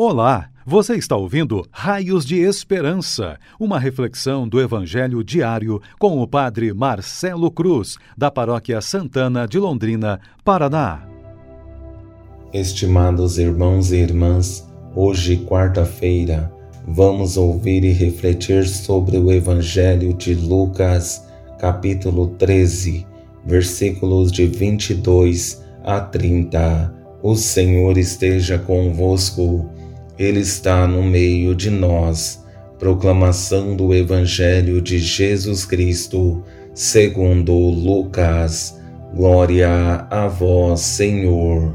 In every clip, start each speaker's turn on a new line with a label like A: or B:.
A: Olá, você está ouvindo Raios de Esperança, uma reflexão do Evangelho diário com o Padre Marcelo Cruz, da Paróquia Santana de Londrina, Paraná.
B: Estimados irmãos e irmãs, hoje, quarta-feira, vamos ouvir e refletir sobre o Evangelho de Lucas, capítulo 13, versículos de 22 a 30. O Senhor esteja convosco ele está no meio de nós. Proclamação do Evangelho de Jesus Cristo, segundo Lucas. Glória a vós, Senhor.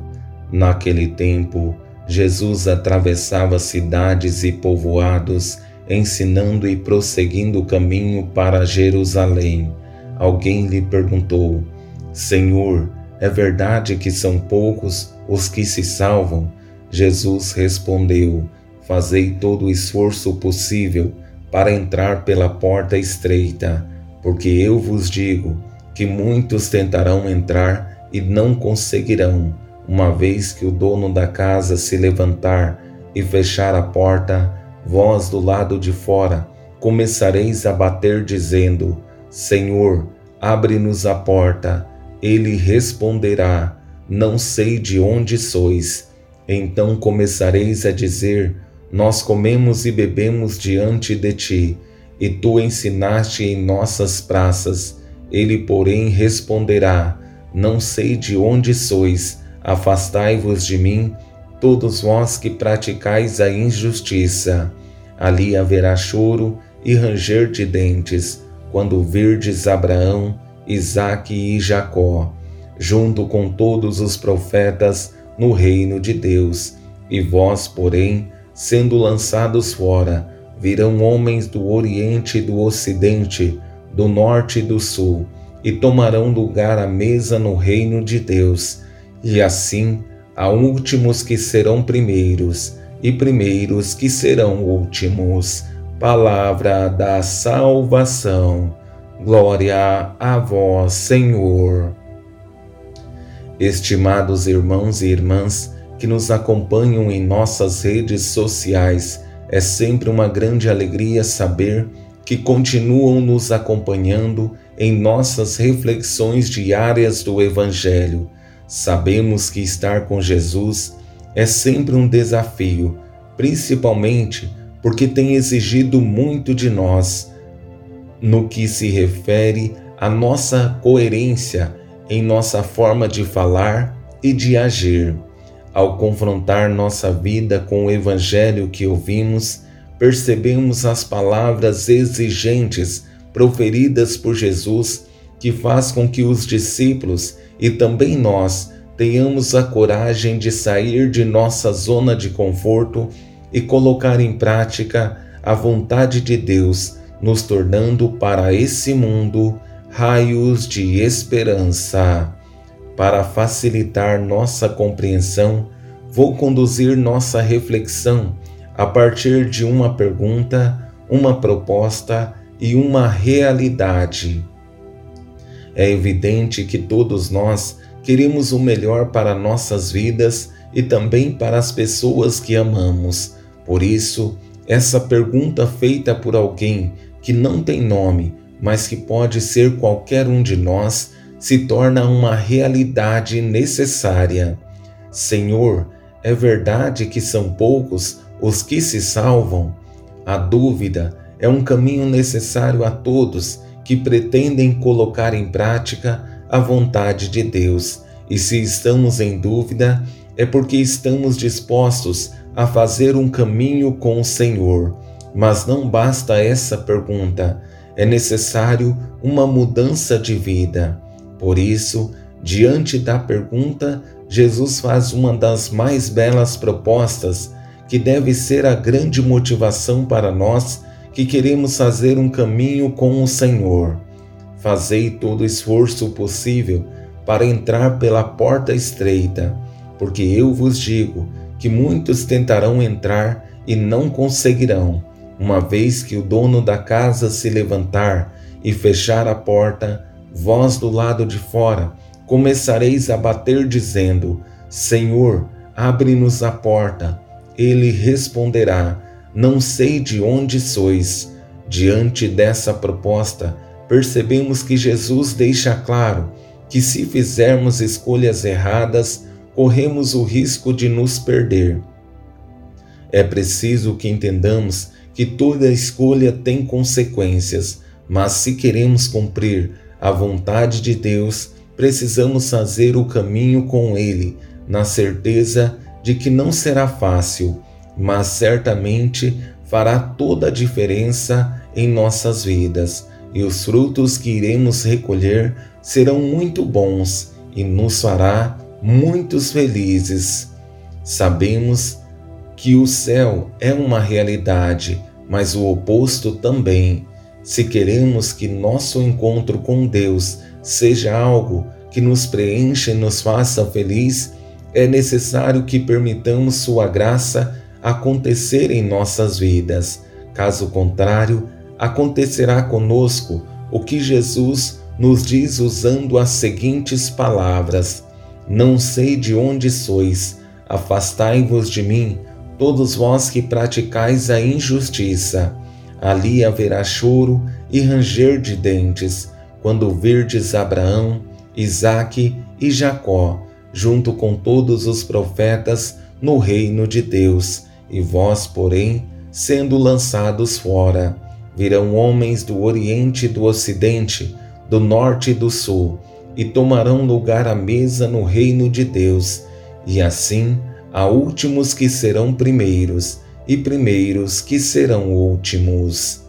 B: Naquele tempo, Jesus atravessava cidades e povoados, ensinando e prosseguindo o caminho para Jerusalém. Alguém lhe perguntou: Senhor, é verdade que são poucos os que se salvam? Jesus respondeu: Fazei todo o esforço possível para entrar pela porta estreita, porque eu vos digo que muitos tentarão entrar e não conseguirão, uma vez que o dono da casa se levantar e fechar a porta, vós do lado de fora começareis a bater, dizendo: Senhor, abre-nos a porta. Ele responderá: Não sei de onde sois. Então começareis a dizer: Nós comemos e bebemos diante de ti, e tu ensinaste em nossas praças. Ele, porém, responderá: Não sei de onde sois, afastai-vos de mim, todos vós que praticais a injustiça. Ali haverá choro e ranger de dentes, quando virdes Abraão, Isaque e Jacó, junto com todos os profetas, no reino de Deus. E vós, porém, sendo lançados fora, virão homens do Oriente e do Ocidente, do Norte e do Sul, e tomarão lugar à mesa no reino de Deus. E assim há últimos que serão primeiros, e primeiros que serão últimos. Palavra da salvação. Glória a vós, Senhor. Estimados irmãos e irmãs que nos acompanham em nossas redes sociais, é sempre uma grande alegria saber que continuam nos acompanhando em nossas reflexões diárias do Evangelho. Sabemos que estar com Jesus é sempre um desafio, principalmente porque tem exigido muito de nós no que se refere à nossa coerência em nossa forma de falar e de agir. Ao confrontar nossa vida com o Evangelho que ouvimos, percebemos as palavras exigentes proferidas por Jesus que faz com que os discípulos e também nós tenhamos a coragem de sair de nossa zona de conforto e colocar em prática a vontade de Deus, nos tornando para esse mundo raios de esperança. Para facilitar nossa compreensão, vou conduzir nossa reflexão a partir de uma pergunta, uma proposta e uma realidade. É evidente que todos nós queremos o melhor para nossas vidas e também para as pessoas que amamos. Por isso, essa pergunta feita por alguém que não tem nome mas que pode ser qualquer um de nós, se torna uma realidade necessária. Senhor, é verdade que são poucos os que se salvam? A dúvida é um caminho necessário a todos que pretendem colocar em prática a vontade de Deus. E se estamos em dúvida, é porque estamos dispostos a fazer um caminho com o Senhor. Mas não basta essa pergunta é necessário uma mudança de vida. Por isso, diante da pergunta, Jesus faz uma das mais belas propostas, que deve ser a grande motivação para nós que queremos fazer um caminho com o Senhor. Fazei todo o esforço possível para entrar pela porta estreita, porque eu vos digo que muitos tentarão entrar e não conseguirão uma vez que o dono da casa se levantar e fechar a porta, vós do lado de fora começareis a bater, dizendo: Senhor, abre-nos a porta. ele responderá: Não sei de onde sois. Diante dessa proposta, percebemos que Jesus deixa claro que se fizermos escolhas erradas, corremos o risco de nos perder. É preciso que entendamos que toda escolha tem consequências, mas se queremos cumprir a vontade de Deus, precisamos fazer o caminho com Ele, na certeza de que não será fácil, mas certamente fará toda a diferença em nossas vidas, e os frutos que iremos recolher serão muito bons e nos fará muitos felizes. Sabemos que o céu é uma realidade, mas o oposto também. Se queremos que nosso encontro com Deus seja algo que nos preencha e nos faça feliz, é necessário que permitamos Sua graça acontecer em nossas vidas. Caso contrário, acontecerá conosco o que Jesus nos diz usando as seguintes palavras: Não sei de onde sois, afastai-vos de mim, todos vós que praticais a injustiça. Ali haverá choro e ranger de dentes, quando verdes Abraão, Isaque e Jacó, junto com todos os profetas, no reino de Deus, e vós, porém, sendo lançados fora. Virão homens do Oriente e do Ocidente, do Norte e do Sul, e tomarão lugar à mesa no reino de Deus, e assim há últimos que serão primeiros, e primeiros que serão últimos.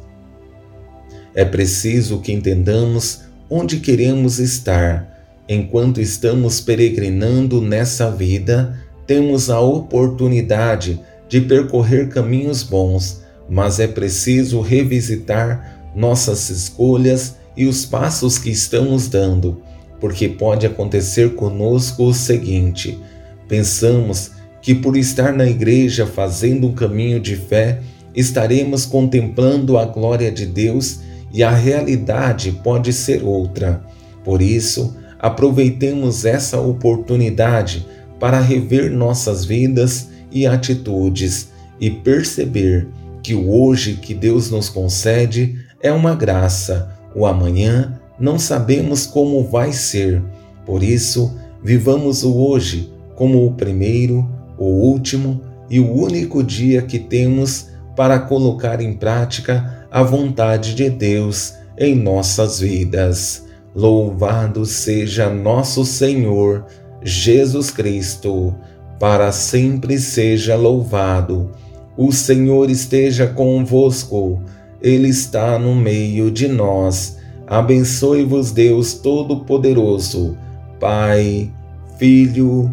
B: É preciso que entendamos onde queremos estar. Enquanto estamos peregrinando nessa vida, temos a oportunidade de percorrer caminhos bons, mas é preciso revisitar nossas escolhas e os passos que estamos dando, porque pode acontecer conosco o seguinte: pensamos que por estar na igreja fazendo um caminho de fé, estaremos contemplando a glória de Deus e a realidade pode ser outra. Por isso, aproveitemos essa oportunidade para rever nossas vidas e atitudes e perceber que o hoje que Deus nos concede é uma graça, o amanhã não sabemos como vai ser. Por isso, vivamos o hoje como o primeiro, o último e o único dia que temos para colocar em prática a vontade de Deus em nossas vidas. Louvado seja nosso Senhor Jesus Cristo, para sempre seja louvado. O Senhor esteja convosco, Ele está no meio de nós. Abençoe-vos, Deus Todo-Poderoso, Pai, Filho